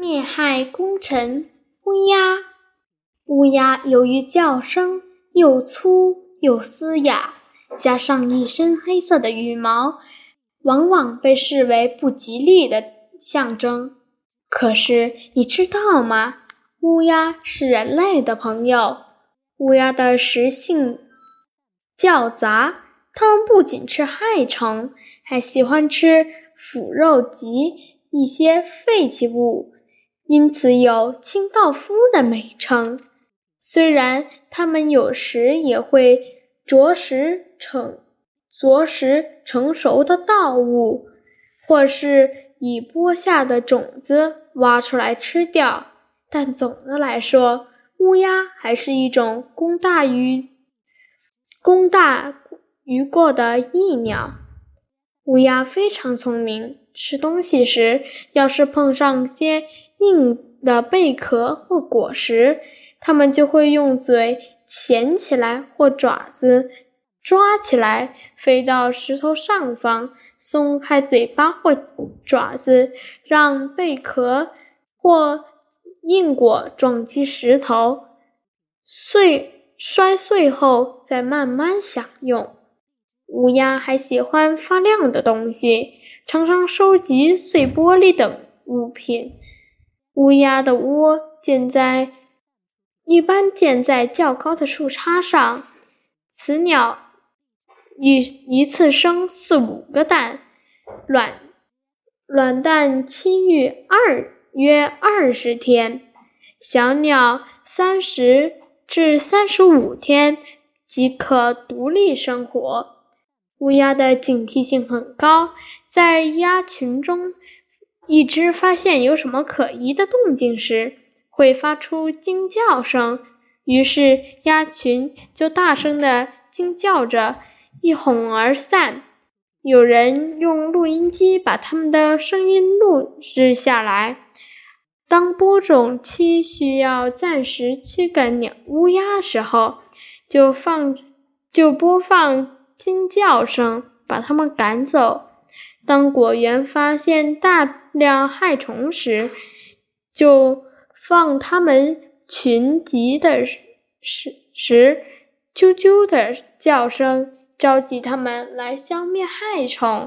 灭害功臣乌鸦。乌鸦由于叫声又粗又嘶哑，加上一身黑色的羽毛，往往被视为不吉利的象征。可是你知道吗？乌鸦是人类的朋友。乌鸦的食性较杂，它们不仅吃害虫，还喜欢吃腐肉及一些废弃物。因此有清道夫的美称。虽然它们有时也会啄食成啄食成熟的稻物，或是已播下的种子挖出来吃掉，但总的来说，乌鸦还是一种功大于功大于过的益鸟。乌鸦非常聪明，吃东西时要是碰上些。硬的贝壳或果实，它们就会用嘴钳起来或爪子抓起来，飞到石头上方，松开嘴巴或爪子，让贝壳或硬果撞击石头，碎摔碎后再慢慢享用。乌鸦还喜欢发亮的东西，常常收集碎玻璃等物品。乌鸦的窝建在一般建在较高的树杈上，雌鸟一一次生四五个蛋，卵卵蛋期育二约二十天，小鸟三十至三十五天即可独立生活。乌鸦的警惕性很高，在鸭群中。一只发现有什么可疑的动静时，会发出惊叫声，于是鸭群就大声地惊叫着，一哄而散。有人用录音机把它们的声音录制下来。当播种期需要暂时驱赶鸟乌鸦时候，就放就播放惊叫声，把它们赶走。当果园发现大量害虫时，就放它们群集的时时，啾啾的叫声，召集它们来消灭害虫。